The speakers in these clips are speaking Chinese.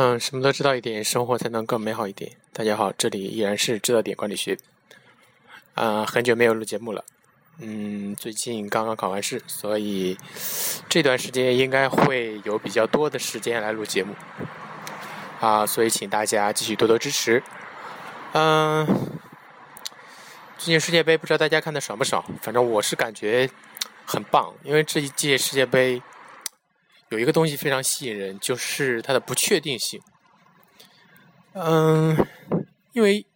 嗯，什么都知道一点，生活才能更美好一点。大家好，这里依然是知道点管理学。啊，很久没有录节目了。嗯，最近刚刚考完试，所以这段时间应该会有比较多的时间来录节目。啊，所以请大家继续多多支持。嗯，最近世界杯不知道大家看的爽不爽？反正我是感觉很棒，因为这一届世界杯。有一个东西非常吸引人，就是它的不确定性。嗯，因为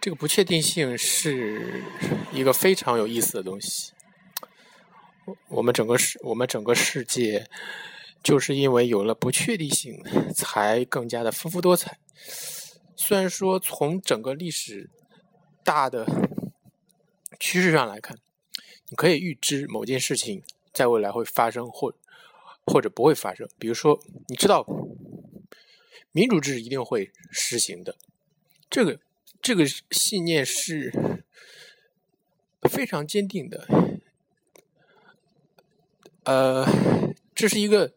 这个不确定性是一个非常有意思的东西。我们整个世，我们整个世界，就是因为有了不确定性，才更加的丰富多彩。虽然说从整个历史大的趋势上来看，你可以预知某件事情在未来会发生或。或者不会发生。比如说，你知道，民主制一定会实行的，这个这个信念是非常坚定的。呃，这是一个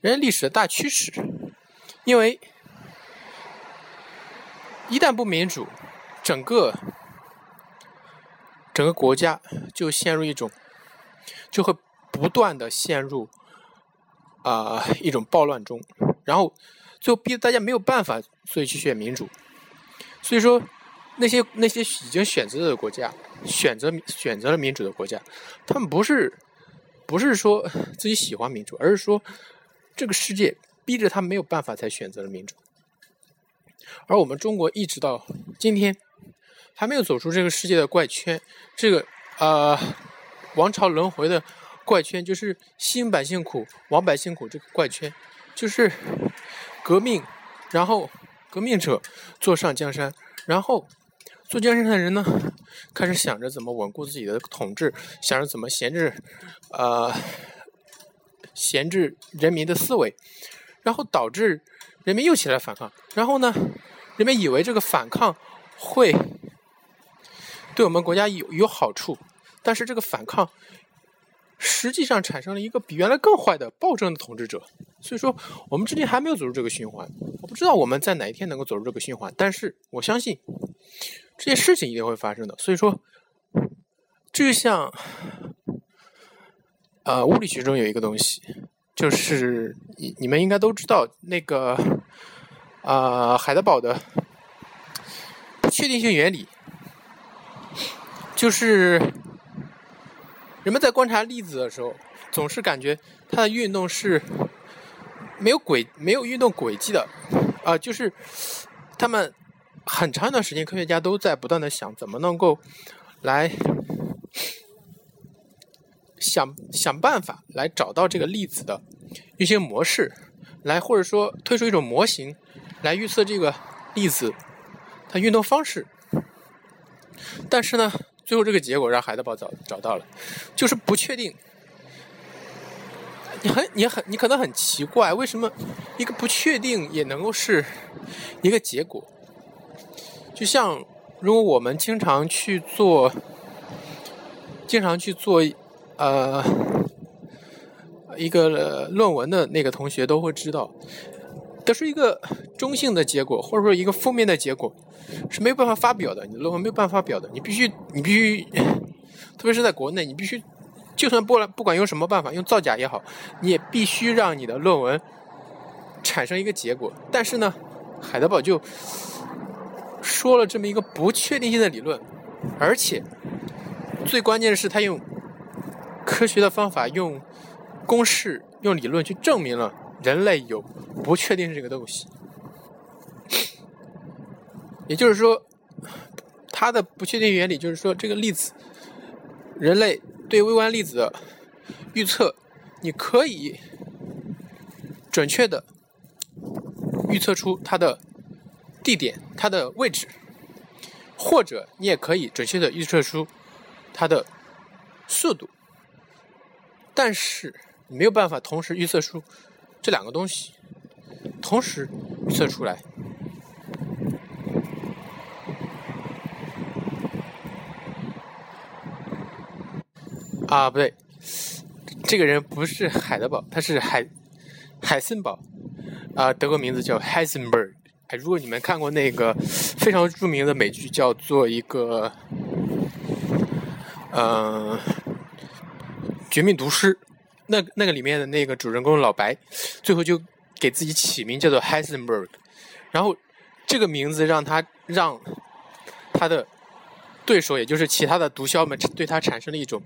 人类历史的大趋势，因为一旦不民主，整个整个国家就陷入一种，就会不断的陷入。啊，一种暴乱中，然后最后逼得大家没有办法，所以去选民主。所以说，那些那些已经选择的国家，选择选择了民主的国家，他们不是不是说自己喜欢民主，而是说这个世界逼着他没有办法才选择了民主。而我们中国一直到今天还没有走出这个世界的怪圈，这个呃王朝轮回的。怪圈就是新百姓苦，亡百姓苦。这个怪圈就是革命，然后革命者坐上江山，然后坐江山的人呢，开始想着怎么稳固自己的统治，想着怎么闲置，呃，闲置人民的思维，然后导致人民又起来反抗。然后呢，人们以为这个反抗会对我们国家有有好处，但是这个反抗。实际上产生了一个比原来更坏的暴政的统治者，所以说我们至今还没有走入这个循环。我不知道我们在哪一天能够走入这个循环，但是我相信这件事情一定会发生的。所以说，就像呃物理学中有一个东西，就是你你们应该都知道那个啊海德堡的不确定性原理，就是。人们在观察粒子的时候，总是感觉它的运动是没有轨、没有运动轨迹的，啊，就是他们很长一段时间，科学家都在不断的想怎么能够来想想办法来找到这个粒子的运行模式，来或者说推出一种模型来预测这个粒子它运动方式，但是呢。最后这个结果让海德堡找找到了，就是不确定。你很你很你可能很奇怪，为什么一个不确定也能够是一个结果？就像如果我们经常去做，经常去做呃一个论文的那个同学都会知道。得出一个中性的结果，或者说一个负面的结果，是没有办法发表的。你的论文没有办法发表的，你必须，你必须，特别是在国内，你必须，就算不不管用什么办法，用造假也好，你也必须让你的论文产生一个结果。但是呢，海德堡就说了这么一个不确定性的理论，而且最关键的是，他用科学的方法，用公式，用理论去证明了。人类有不确定这个东西，也就是说，它的不确定原理就是说，这个粒子，人类对微观粒子的预测，你可以准确的预测出它的地点、它的位置，或者你也可以准确的预测出它的速度，但是你没有办法同时预测出。这两个东西同时测出来啊，不对，这个人不是海德堡，他是海海森堡。啊，德国名字叫 Heisenberg。如果你们看过那个非常著名的美剧，叫做一个，嗯，《绝命毒师》，那那个里面的那个主人公老白，最后就给自己起名叫做 Heisenberg，然后这个名字让他让他的对手，也就是其他的毒枭们，对他产生了一种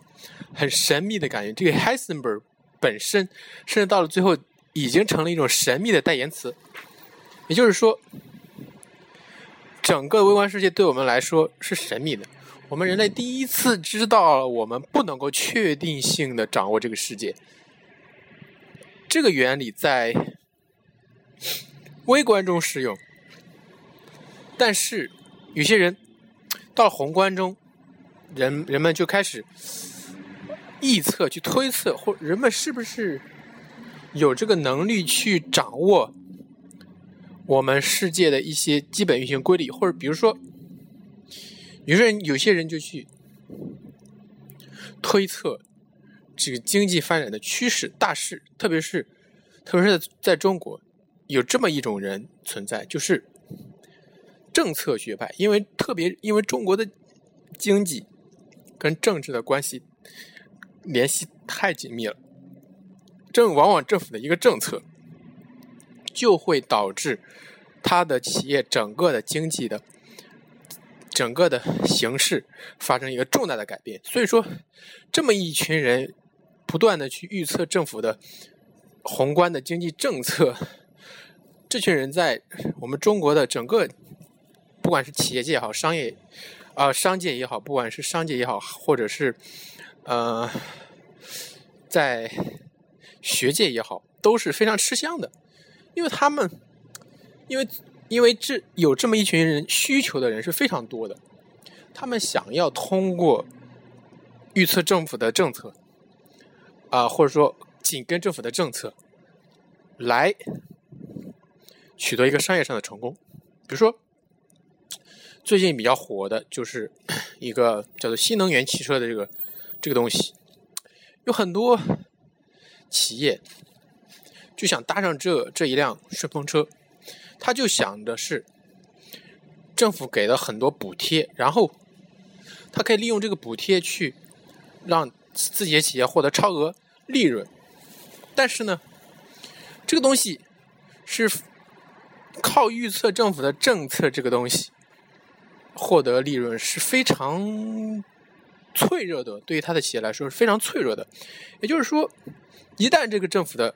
很神秘的感觉。这个 Heisenberg 本身，甚至到了最后，已经成了一种神秘的代言词。也就是说，整个微观世界对我们来说是神秘的。我们人类第一次知道，我们不能够确定性的掌握这个世界。这个原理在微观中使用，但是有些人到宏观中，人人们就开始臆测、去推测，或人们是不是有这个能力去掌握？我们世界的一些基本运行规律，或者比如说，有些人有些人就去推测这个经济发展的趋势大势，特别是特别是在在中国，有这么一种人存在，就是政策学派，因为特别因为中国的经济跟政治的关系联系太紧密了，政往往政府的一个政策。就会导致他的企业整个的经济的整个的形势发生一个重大的改变。所以说，这么一群人不断的去预测政府的宏观的经济政策，这群人在我们中国的整个，不管是企业界也好，商业啊商界也好，不管是商界也好，或者是呃在学界也好，都是非常吃香的。因为他们，因为因为这有这么一群人需求的人是非常多的，他们想要通过预测政府的政策，啊，或者说紧跟政府的政策，来取得一个商业上的成功。比如说，最近比较火的就是一个叫做新能源汽车的这个这个东西，有很多企业。就想搭上这这一辆顺风车，他就想的是，政府给了很多补贴，然后他可以利用这个补贴去让自己的企业获得超额利润。但是呢，这个东西是靠预测政府的政策，这个东西获得利润是非常脆弱的，对于他的企业来说是非常脆弱的。也就是说，一旦这个政府的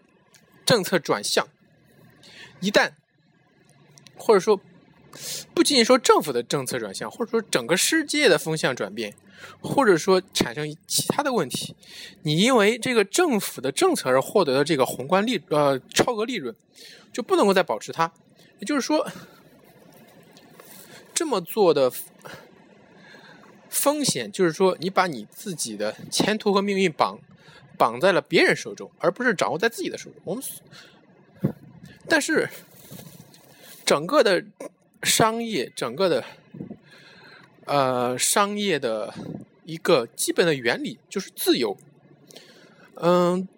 政策转向，一旦或者说不仅仅说政府的政策转向，或者说整个世界的风向转变，或者说产生其他的问题，你因为这个政府的政策而获得的这个宏观利呃超额利润，就不能够再保持它。也就是说，这么做的风险就是说，你把你自己的前途和命运绑。绑在了别人手中，而不是掌握在自己的手中。我们，但是整个的商业，整个的呃商业的一个基本的原理就是自由。嗯，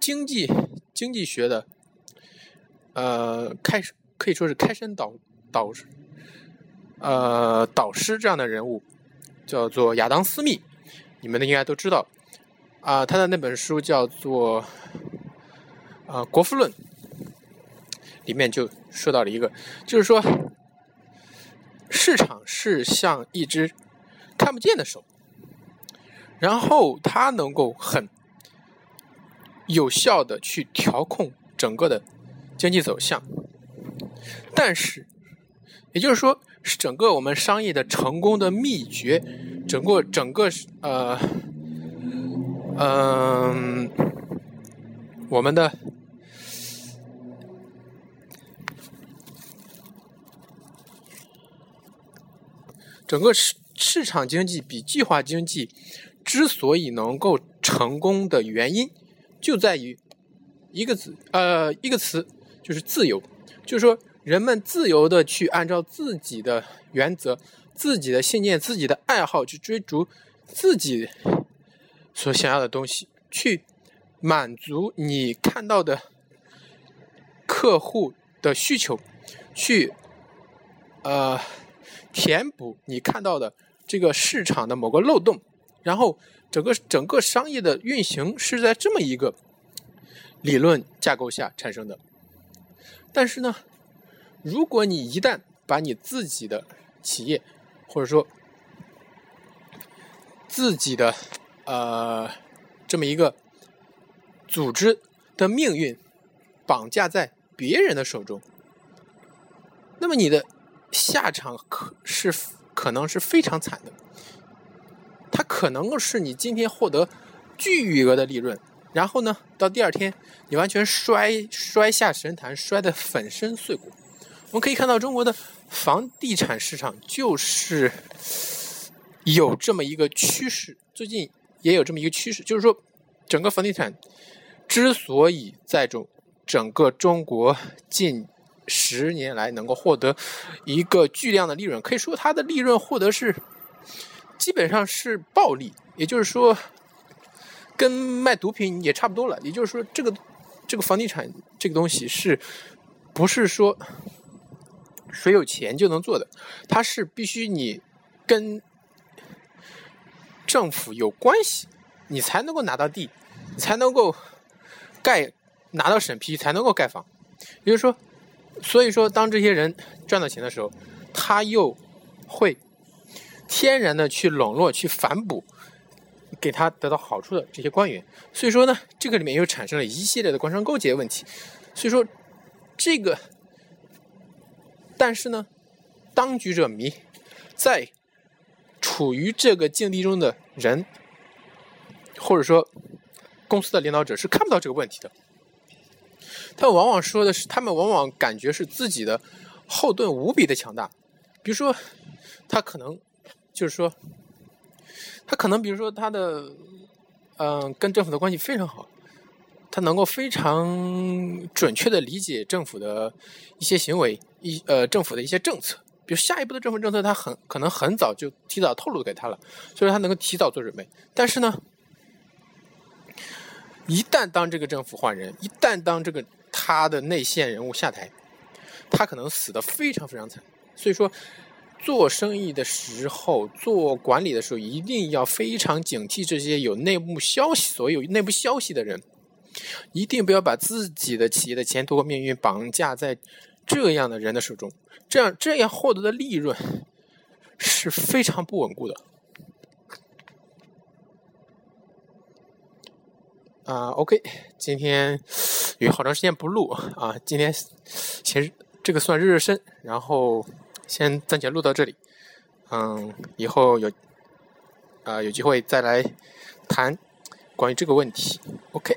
经济经济学的呃开可以说是开山导导呃导师这样的人物，叫做亚当斯密，你们应该都知道。啊，他的那本书叫做《啊国富论》，里面就说到了一个，就是说，市场是像一只看不见的手，然后它能够很有效的去调控整个的经济走向，但是，也就是说，是整个我们商业的成功的秘诀，整个整个呃。嗯，我们的整个市市场经济比计划经济之所以能够成功的原因，就在于一个字，呃，一个词，就是自由。就是说，人们自由的去按照自己的原则、自己的信念、自己的爱好去追逐自己。所想要的东西，去满足你看到的客户的需求，去呃填补你看到的这个市场的某个漏洞，然后整个整个商业的运行是在这么一个理论架构下产生的。但是呢，如果你一旦把你自己的企业或者说自己的呃这么一个组织的命运绑架在别人的手中，那么你的下场可是可能是非常惨的。它可能是你今天获得巨额的利润，然后呢，到第二天你完全摔摔下神坛，摔得粉身碎骨。我们可以看到中国的房地产市场就是有这么一个趋势，最近也有这么一个趋势，就是说整个房地产之所以在中整个中国近十年来能够获得一个巨量的利润，可以说它的利润获得是基本上是暴利，也就是说跟卖毒品也差不多了。也就是说，这个这个房地产这个东西是不是说？谁有钱就能做的，它是必须你跟政府有关系，你才能够拿到地，才能够盖拿到审批，才能够盖房。也就是说，所以说当这些人赚到钱的时候，他又会天然的去笼络、去反哺给他得到好处的这些官员。所以说呢，这个里面又产生了一系列的官商勾结问题。所以说，这个。但是呢，当局者迷，在处于这个境地中的人，或者说公司的领导者是看不到这个问题的。他往往说的是，他们往往感觉是自己的后盾无比的强大。比如说，他可能就是说，他可能比如说他的嗯跟政府的关系非常好。他能够非常准确的理解政府的一些行为，一呃政府的一些政策，比如下一步的政府政策，他很可能很早就提早透露给他了，所以他能够提早做准备。但是呢，一旦当这个政府换人，一旦当这个他的内线人物下台，他可能死的非常非常惨。所以说，做生意的时候，做管理的时候，一定要非常警惕这些有内幕消息、所有内部消息的人。一定不要把自己的企业的前途和命运绑架在这样的人的手中，这样这样获得的利润是非常不稳固的。啊，OK，今天有好长时间不录啊，今天先这个算热热身，然后先暂且录到这里。嗯，以后有啊有机会再来谈关于这个问题。OK。